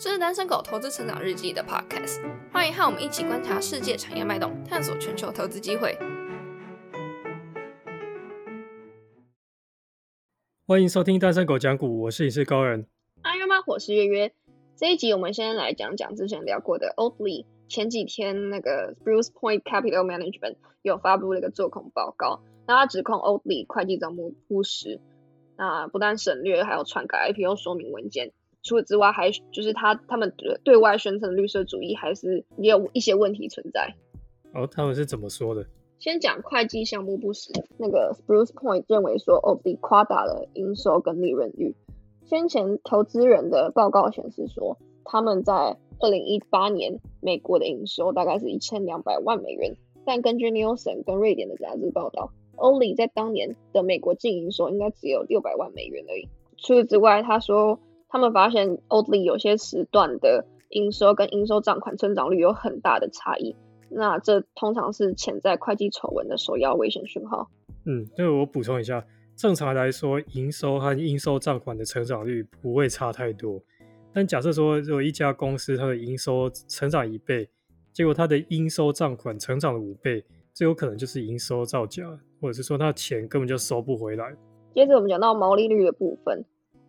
这是单身狗投资成长日记的 podcast，欢迎和我们一起观察世界产业脉动，探索全球投资机会。欢迎收听单身狗讲股，我是影视高人。阿约妈，我是月月。这一集我们先来讲讲之前聊过的 Oatly。前几天那个 Bruce Point Capital Management 有发布了一个做空报告，那他指控 Oatly 会计账目不实。那不但省略，还有篡改 IPO 说明文件。除此之外，还就是他他们对外宣称绿色主义，还是也有一些问题存在。哦，他们是怎么说的？先讲会计项目不实。那个 Spruce Point 认为说，OB 夸大了营收跟利润率。先前投资人的报告显示说，他们在二零一八年美国的营收大概是一千两百万美元，但根据 Nielsen 跟瑞典的杂志报道。欧里在当年的美国净营收应该只有六百万美元而已。除此之外，他说他们发现 Oatly 有些时段的营收跟应收账款增长率有很大的差异。那这通常是潜在会计丑闻的首要危险讯号。嗯，那我补充一下，正常来说，营收和应收账款的成长率不会差太多。但假设说，如果一家公司它的营收成长一倍，结果它的应收账款成长了五倍。最有可能就是营收造假，或者是说他钱根本就收不回来。接着我们讲到毛利率的部分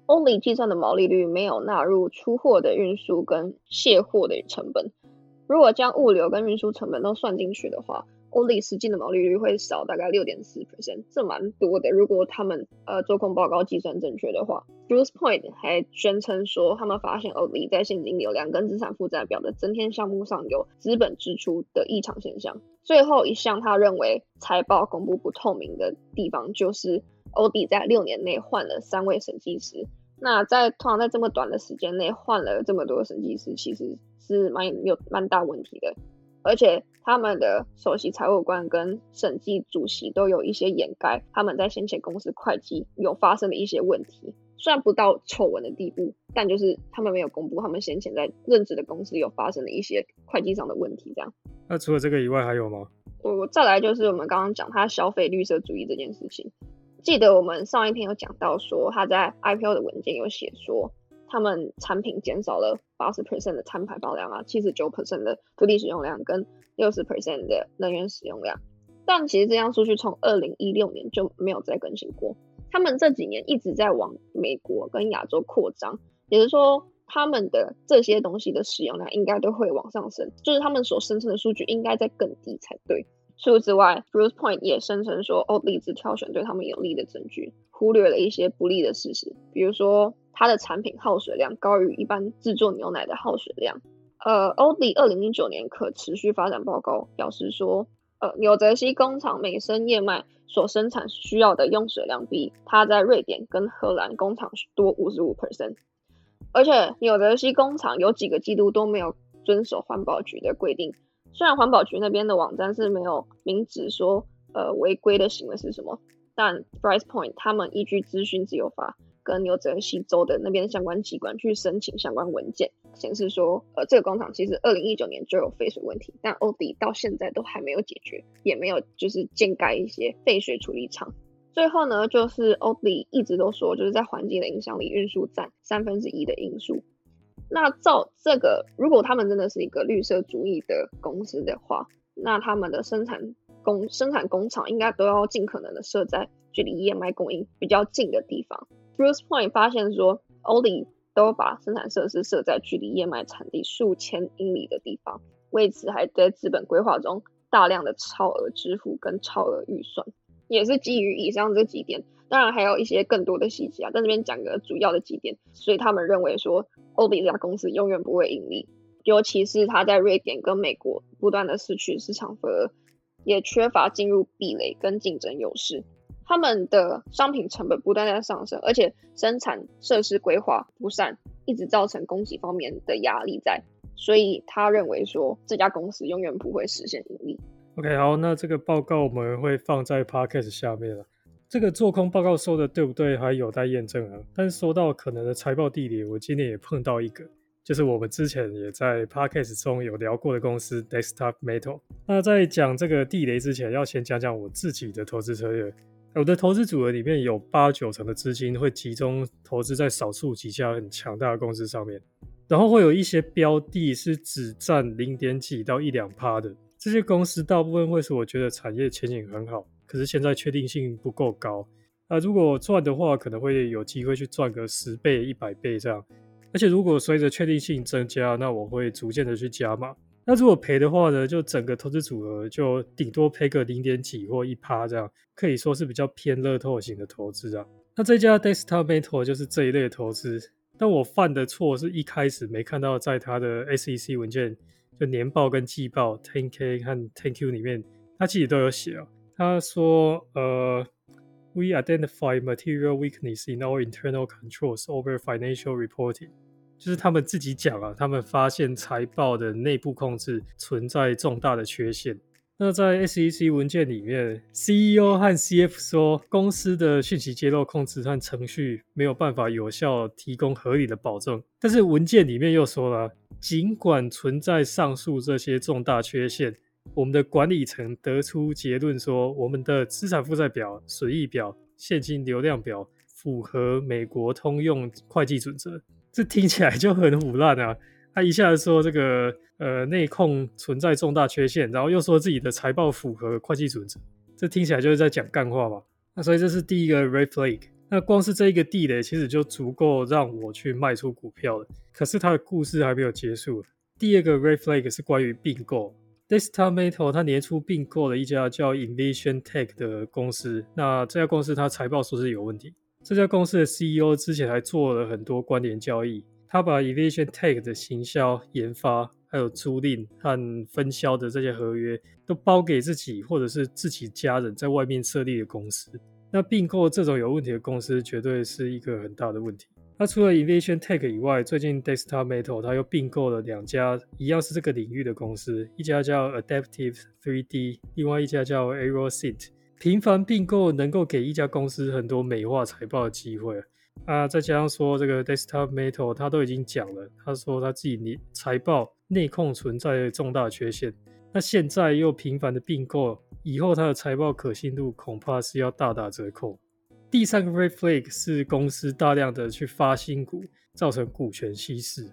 ，Only 计算的毛利率没有纳入出货的运输跟卸货的成本。如果将物流跟运输成本都算进去的话，欧利实际的毛利率会少大概六点四 percent，这蛮多的。如果他们呃做空报告计算正确的话，Bruce Point 还宣称说，他们发现欧利在现金流量跟资产负债表的增添项目上有资本支出的异常现象。最后一项，他认为财报公布不透明的地方，就是欧迪在六年内换了三位审计师。那在通常在这么短的时间内换了这么多审计师，其实是蛮有蛮大问题的，而且。他们的首席财务官跟审计主席都有一些掩盖他们在先前公司会计有发生的一些问题，虽然不到丑闻的地步，但就是他们没有公布他们先前在任职的公司有发生的一些会计上的问题。这样，那除了这个以外还有吗？我再来就是我们刚刚讲他消费绿色主义这件事情，记得我们上一篇有讲到说他在 IPO 的文件有写说。他们产品减少了八十 percent 的碳排放量啊，七十九 percent 的土地使用量跟六十 percent 的能源使用量，但其实这样数据从二零一六年就没有再更新过。他们这几年一直在往美国跟亚洲扩张，也就是说，他们的这些东西的使用量应该都会往上升，就是他们所生成的数据应该在更低才对。除此之外，Bruce Point 也声称说，欧利兹挑选对他们有利的证据，忽略了一些不利的事实，比如说。它的产品耗水量高于一般制作牛奶的耗水量。呃，欧迪二零一九年可持续发展报告表示说，呃，纽泽西工厂每升燕麦所生产需要的用水量比它在瑞典跟荷兰工厂多五十五 percent。而且纽泽西工厂有几个季度都没有遵守环保局的规定。虽然环保局那边的网站是没有明指说，呃，违规的行为是什么，但 Price Point 他们依据资讯自由法。跟纽泽西州的那边相关机关去申请相关文件，显示说，呃，这个工厂其实二零一九年就有废水问题，但欧迪到现在都还没有解决，也没有就是建盖一些废水处理厂。最后呢，就是欧迪一直都说，就是在环境的影响里，运输占三分之一的因素。那照这个，如果他们真的是一个绿色主义的公司的话，那他们的生产工生产工厂应该都要尽可能的设在距离燕麦供应比较近的地方。Bruce Point 发现说，Oli 都把生产设施设在距离燕麦产地数千英里的地方，为此还在资本规划中大量的超额支付跟超额预算，也是基于以上这几点，当然还有一些更多的细节啊，在这边讲个主要的几点，所以他们认为说，Oli 这家公司永远不会盈利，尤其是他在瑞典跟美国不断的失去市场份额，也缺乏进入壁垒跟竞争优势。他们的商品成本不断在上升，而且生产设施规划不善，一直造成供给方面的压力在，所以他认为说这家公司永远不会实现盈利。OK，好，那这个报告我们会放在 Podcast 下面了。这个做空报告说的对不对，还有待验证啊。但是说到可能的财报地理，我今天也碰到一个，就是我们之前也在 Podcast 中有聊过的公司 Desktop Metal。那在讲这个地雷之前，要先讲讲我自己的投资策略。我的投资组合里面有八九成的资金会集中投资在少数几家很强大的公司上面。然后会有一些标的是只占零点几到一两趴的，这些公司大部分会是我觉得产业前景很好，可是现在确定性不够高。那，如果赚的话，可能会有机会去赚个十倍、一百倍这样。而且如果随着确定性增加，那我会逐渐的去加码。那如果赔的话呢，就整个投资组合就顶多赔个零点几或一趴这样，可以说是比较偏乐透型的投资啊。那这家 Desktop Metal 就是这一类投资。但我犯的错是一开始没看到在他的 SEC 文件，就年报跟季报 10K 和 10Q 里面，他自己都有写啊。他说，呃，We identify material weakness in our internal controls over financial reporting，就是他们自己讲啊，他们发现财报的内部控制存在重大的缺陷。那在 SEC 文件里面，CEO 和 CF 说，公司的讯息揭露控制和程序没有办法有效提供合理的保证。但是文件里面又说了，尽管存在上述这些重大缺陷，我们的管理层得出结论说，我们的资产负债表、损益表、现金流量表符合美国通用会计准则。这听起来就很腐烂啊！他一下子说这个。呃，内控存在重大缺陷，然后又说自己的财报符合会计准则，这听起来就是在讲干话吧？那所以这是第一个 red flag。那光是这一个地雷，其实就足够让我去卖出股票了。可是他的故事还没有结束。第二个 red flag 是关于并购，Desktop Metal 它年初并购了一家叫 Invision Tech 的公司。那这家公司它财报说是有问题。这家公司的 CEO 之前还做了很多关联交易，他把 Invision Tech 的行销研发。还有租赁和分销的这些合约，都包给自己或者是自己家人在外面设立的公司。那并购这种有问题的公司，绝对是一个很大的问题。那除了 Invision Tech 以外，最近 Desktop Metal 它又并购了两家一样是这个领域的公司，一家叫 Adaptive 3D，另外一家叫 Aerosit。频繁并购能够给一家公司很多美化财报的机会。啊，再加上说这个 Desktop Metal 他都已经讲了，他说他自己财报。内控存在重大缺陷，那现在又频繁的并购，以后它的财报可信度恐怕是要大打折扣。第三个 red flag 是公司大量的去发新股，造成股权稀释。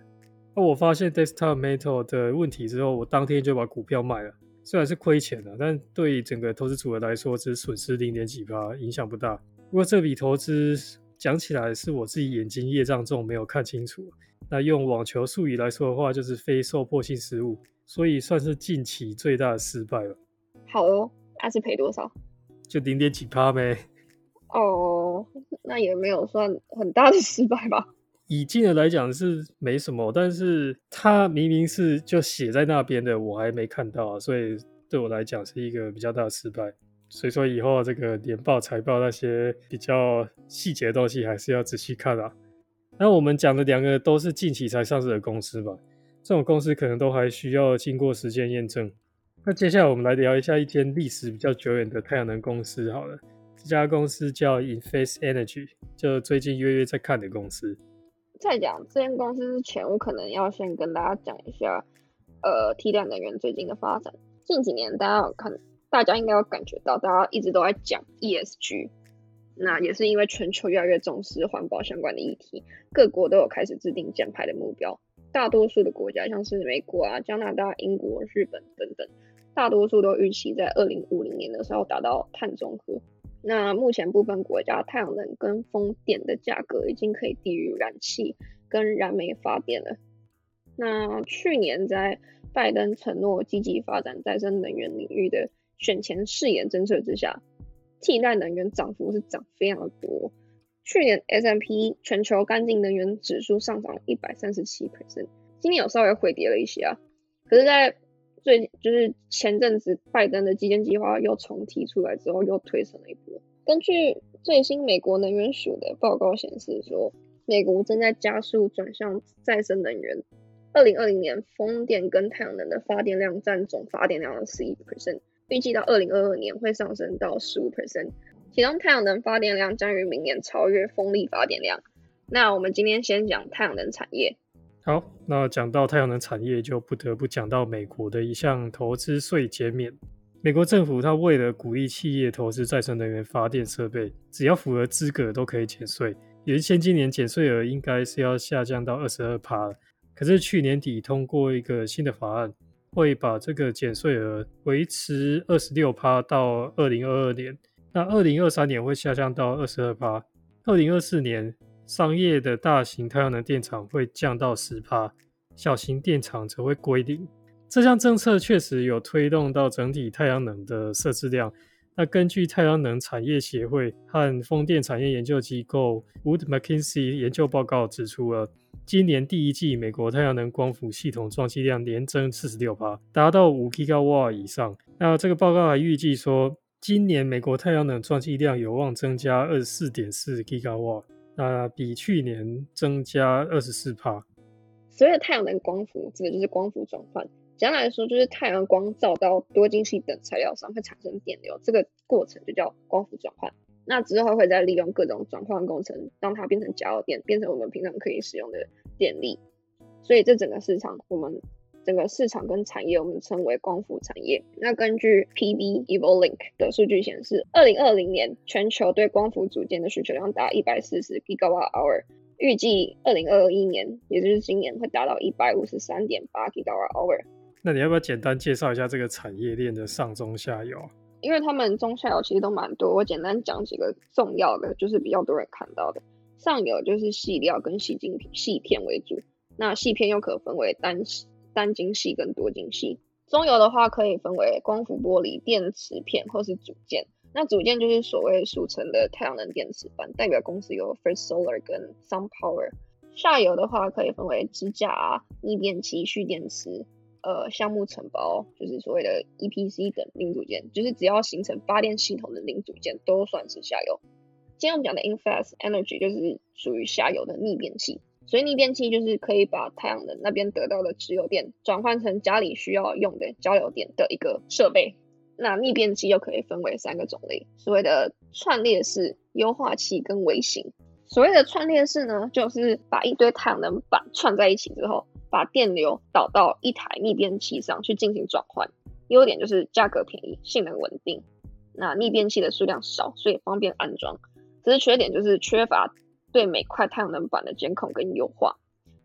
那我发现 Desktop Metal 的问题之后，我当天就把股票卖了，虽然是亏钱了，但对整个投资组合来说只损失零点几趴，影响不大。不过这笔投资讲起来是我自己眼睛业障重，没有看清楚。那用网球术语来说的话，就是非受迫性失误，所以算是近期最大的失败了。好哦，那是赔多少？就零点几趴呗。哦，那也没有算很大的失败吧？以金额来讲是没什么，但是它明明是就写在那边的，我还没看到，所以对我来讲是一个比较大的失败。所以说以后这个年报、财报那些比较细节的东西，还是要仔细看啊。那我们讲的两个都是近期才上市的公司吧？这种公司可能都还需要经过时间验证。那接下来我们来聊一下一间历史比较久远的太阳能公司好了。这家公司叫 Inface Energy，就最近月月在看的公司。在讲这间公司之前，我可能要先跟大家讲一下，呃，替代能源最近的发展。近几年大家有看，大家应该有感觉到，大家一直都在讲 ESG。那也是因为全球越来越重视环保相关的议题，各国都有开始制定减排的目标。大多数的国家，像是美国啊、加拿大、英国、日本等等，大多数都预期在二零五零年的时候达到碳中和。那目前部分国家太阳能跟风电的价格已经可以低于燃气跟燃煤发电了。那去年在拜登承诺积极发展再生能源领域的选前誓言政策之下。替代能源涨幅是涨非常的多，去年 S M P 全球干净能源指数上涨一百三十七 percent，今年有稍微回跌了一些啊，可是，在最就是前阵子拜登的基建计划又重提出来之后，又推升了一波。根据最新美国能源署的报告显示说，美国正在加速转向再生能源，二零二零年风电跟太阳能的发电量占总发电量的十一 percent。预计到二零二二年会上升到十五 percent，其中太阳能发电量将于明年超越风力发电量。那我们今天先讲太阳能产业。好，那讲到太阳能产业，就不得不讲到美国的一项投资税减免。美国政府它为了鼓励企业投资再生能源发电设备，只要符合资格都可以减税。原先今年减税额应该是要下降到二十二趴可是去年底通过一个新的法案，会把这个减税额维持二十六趴到二零二二年，那二零二三年会下降到二十二趴，二零二四年商业的大型太阳能电厂会降到十帕，小型电厂则会归零。这项政策确实有推动到整体太阳能的设置量。那根据太阳能产业协会和风电产业研究机构 Wood Mackenzie 研究报告指出了，今年第一季美国太阳能光伏系统装机量连增四十六%，达到五 g 瓦以上。那这个报告还预计说，今年美国太阳能装机量有望增加二十四点四 g 瓦，那比去年增加二十四帕。所谓的太阳能光伏，指的就是光伏转换。简单来说，就是太阳光照到多晶系等材料上，会产生电流，这个过程就叫光伏转换。那之后会再利用各种转换工程，让它变成加热电，变成我们平常可以使用的电力。所以这整个市场，我们整个市场跟产业，我们称为光伏产业。那根据 PV Evolink 的数据显示，二零二零年全球对光伏组件的需求量达一百四十 gigawatt hour，预计二零二一年，也就是今年会达到一百五十三点八 gigawatt hour。那你要不要简单介绍一下这个产业链的上中下游？因为他们中下游其实都蛮多，我简单讲几个重要的，就是比较多人看到的。上游就是细料跟细晶细片为主，那细片又可分为单单晶系跟多晶系。中游的话可以分为光伏玻璃、电池片或是组件。那组件就是所谓俗称的太阳能电池板，代表公司有 First Solar 跟 Sun Power。下游的话可以分为支架、逆变器、蓄电池。呃，项目承包就是所谓的 EPC 等零组件，就是只要形成发电系统的零组件都算是下游。今天我们讲的 Infast Energy 就是属于下游的逆变器，所以逆变器就是可以把太阳能那边得到的直流电转换成家里需要用的交流电的一个设备。那逆变器又可以分为三个种类，所谓的串列式、优化器跟微型。所谓的串列式呢，就是把一堆太阳能板串在一起之后。把电流导到一台逆变器上去进行转换，优点就是价格便宜、性能稳定。那逆变器的数量少，所以方便安装。只是缺点就是缺乏对每块太阳能板的监控跟优化，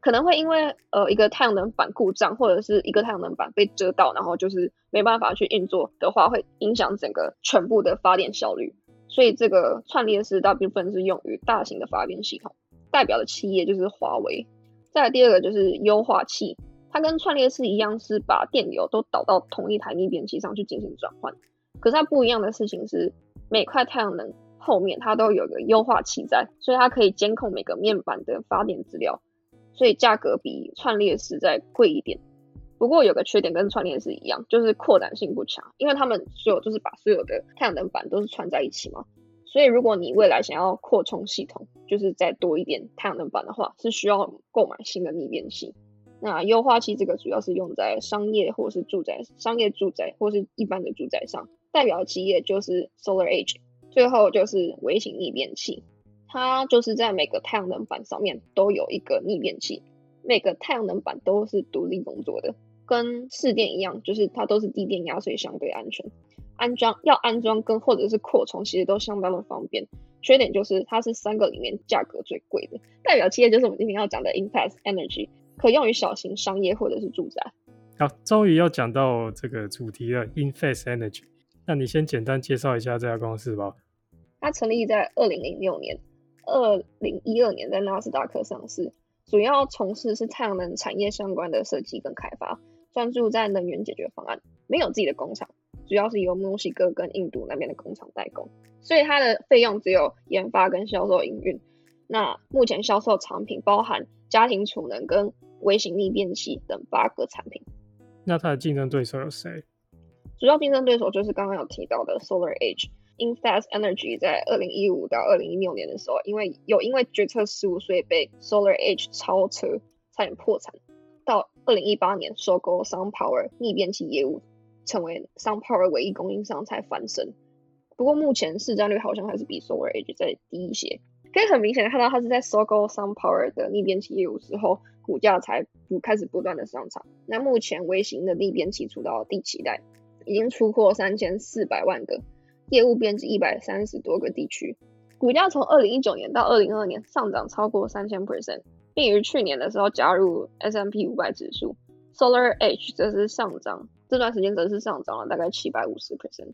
可能会因为呃一个太阳能板故障，或者是一个太阳能板被遮到，然后就是没办法去运作的话，会影响整个全部的发电效率。所以这个串列式大部分是用于大型的发电系统，代表的企业就是华为。再来第二个就是优化器，它跟串列式一样，是把电流都导到同一台逆变器上去进行转换。可是它不一样的事情是，每块太阳能后面它都有个优化器在，所以它可以监控每个面板的发电资料，所以价格比串列式再贵一点。不过有个缺点跟串列式一样，就是扩展性不强，因为他们所有就是把所有的太阳能板都是串在一起嘛。所以，如果你未来想要扩充系统，就是再多一点太阳能板的话，是需要购买新的逆变器。那优化器这个主要是用在商业或是住宅、商业住宅或是一般的住宅上，代表企业就是 Solar Edge。最后就是微型逆变器，它就是在每个太阳能板上面都有一个逆变器，每个太阳能板都是独立工作的，跟市电一样，就是它都是低电压，所以相对安全。安装要安装跟或者是扩充，其实都相当的方便。缺点就是它是三个里面价格最贵的。代表企业就是我们今天要讲的 Infast Energy，可用于小型商业或者是住宅。好，终于要讲到这个主题了，Infast Energy。那你先简单介绍一下这家公司吧。它成立在二零零六年，二零一二年在纳斯达克上市，主要从事是太阳能产业相关的设计跟开发，专注在能源解决方案，没有自己的工厂。主要是由墨西哥跟印度那边的工厂代工，所以它的费用只有研发跟销售营运。那目前销售产品包含家庭储能跟微型逆变器等八个产品。那它的竞争对手有谁？主要竞争对手就是刚刚有提到的 Solar Edge。Infast Energy 在二零一五到二零一六年的时候，因为有因为决策失误，所以被 Solar Edge 超车，差点破产。到二零一八年收购 Sun Power 逆变器业务。成为 Sun Power 唯一供应商才翻身，不过目前市占率好像还是比 Solar Edge 再低一些。可以很明显的看到，它是在收购 Sun Power 的逆变器业务之后，股价才不开始不断的上涨。那目前微型的逆变器出到第七代，已经出货三千四百万个，业务编辑一百三十多个地区，股价从二零一九年到二零二二年上涨超过三千 percent，并于去年的时候加入 S M P 五百指数，Solar Edge 则是上涨，这段时间则是上涨了大概七百五十 percent。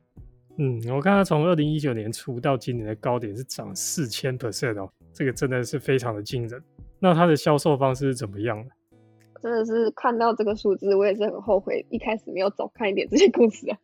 嗯，我看它从二零一九年初到今年的高点是涨四千 percent 哦，这个真的是非常的惊人。那它的销售方式是怎么样的？真的是看到这个数字，我也是很后悔一开始没有早看一点这些故事啊。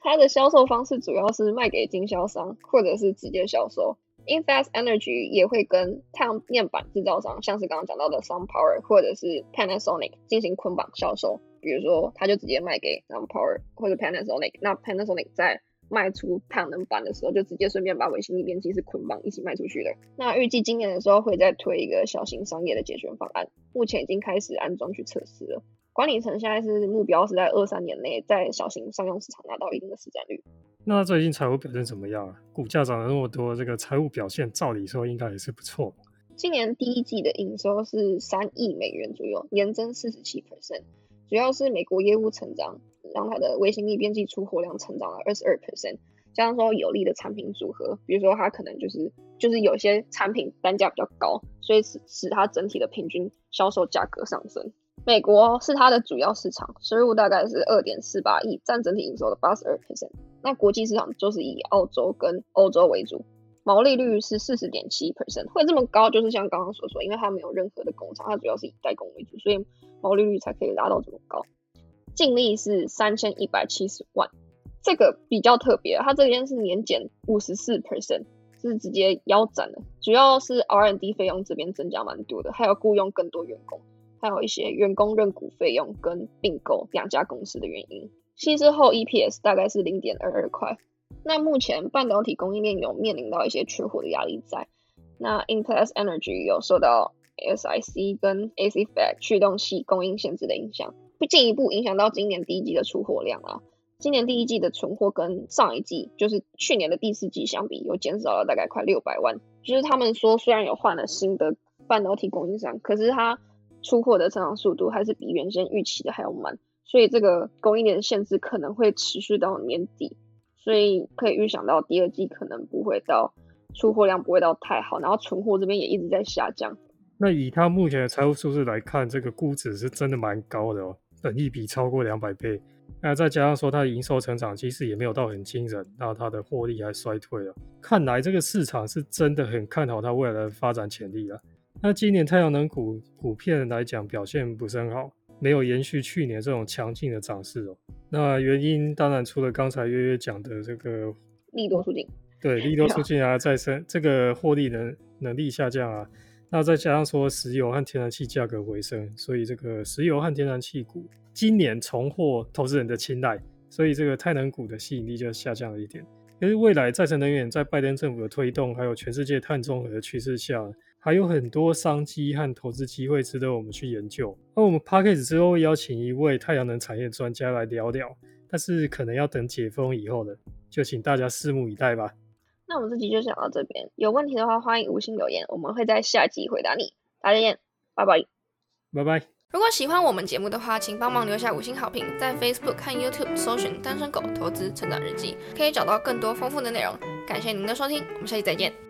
它的销售方式主要是卖给经销商，或者是直接销售。Infast Energy 也会跟太阳面板制造商，像是刚刚讲到的 SunPower 或者是 Panasonic 进行捆绑销售。比如说，他就直接卖给 SunPower 或者 Panasonic，那 Panasonic 在卖出太阳能板的时候，就直接顺便把微星力电器是捆绑一起卖出去的。那预计今年的时候会再推一个小型商业的解决方案，目前已经开始安装去测试了。管理层现在是目标是在二三年内在小型商用市场拿到一定的市占率。那最近财务表现怎么样啊？股价涨了那么多，这个财务表现照理说应该也是不错。今年第一季的营收是三亿美元左右，年增四十七 percent，主要是美国业务成长，让它的微星力电器出货量成长了二十二 percent，加上说有利的产品组合，比如说它可能就是就是有些产品单价比较高，所以使使它整体的平均销售价格上升。美国是它的主要市场，收入大概是二点四八亿，占整体营收的八十二 percent。那国际市场就是以澳洲跟欧洲为主，毛利率是四十点七 percent，会这么高，就是像刚刚所说，因为它没有任何的工厂，它主要是以代工为主，所以毛利率才可以拉到这么高。净利是三千一百七十万，这个比较特别，它这边是年减五十四 percent，是直接腰斩了，主要是 R&D 费用这边增加蛮多的，还有雇佣更多员工。还有一些员工认股费用跟并购两家公司的原因，稀释后 EPS 大概是零点二二块。那目前半导体供应链有面临到一些缺货的压力在，那 In Plus Energy 有受到 SiC 跟 A C F 驱动器供应限制的影响，会进一步影响到今年第一季的出货量啊。今年第一季的存货跟上一季，就是去年的第四季相比，有减少了大概快六百万。就是他们说，虽然有换了新的半导体供应商，可是它出货的成长速度还是比原先预期的还要慢，所以这个供应链限制可能会持续到年底，所以可以预想到第二季可能不会到出货量不会到太好，然后存货这边也一直在下降。那以他目前的财务数字来看，这个估值是真的蛮高的哦，本益比超过两百倍。那再加上说它的营收成长其实也没有到很惊人，那它的获利还衰退了，看来这个市场是真的很看好它未来的发展潜力了。那今年太阳能股普遍来讲表现不是很好，没有延续去年这种强劲的涨势哦。那原因当然除了刚才约约讲的这个利多出尽，对利多出尽啊，再生这个获利能能力下降啊，那再加上说石油和天然气价格回升，所以这个石油和天然气股今年重获投资人的青睐，所以这个太能股的吸引力就下降了一点。因为未来再生能源在拜登政府的推动，还有全世界碳中和的趋势下。还有很多商机和投资机会值得我们去研究。那我们 p a c k a g e 之后会邀请一位太阳能产业专家来聊聊，但是可能要等解封以后的，就请大家拭目以待吧。那我们这集就讲到这边，有问题的话欢迎五星留言，我们会在下集回答你。大家见，拜拜，拜拜。如果喜欢我们节目的话，请帮忙留下五星好评，在 Facebook 和 YouTube 搜寻“单身狗投资成长日记”，可以找到更多丰富的内容。感谢您的收听，我们下期再见。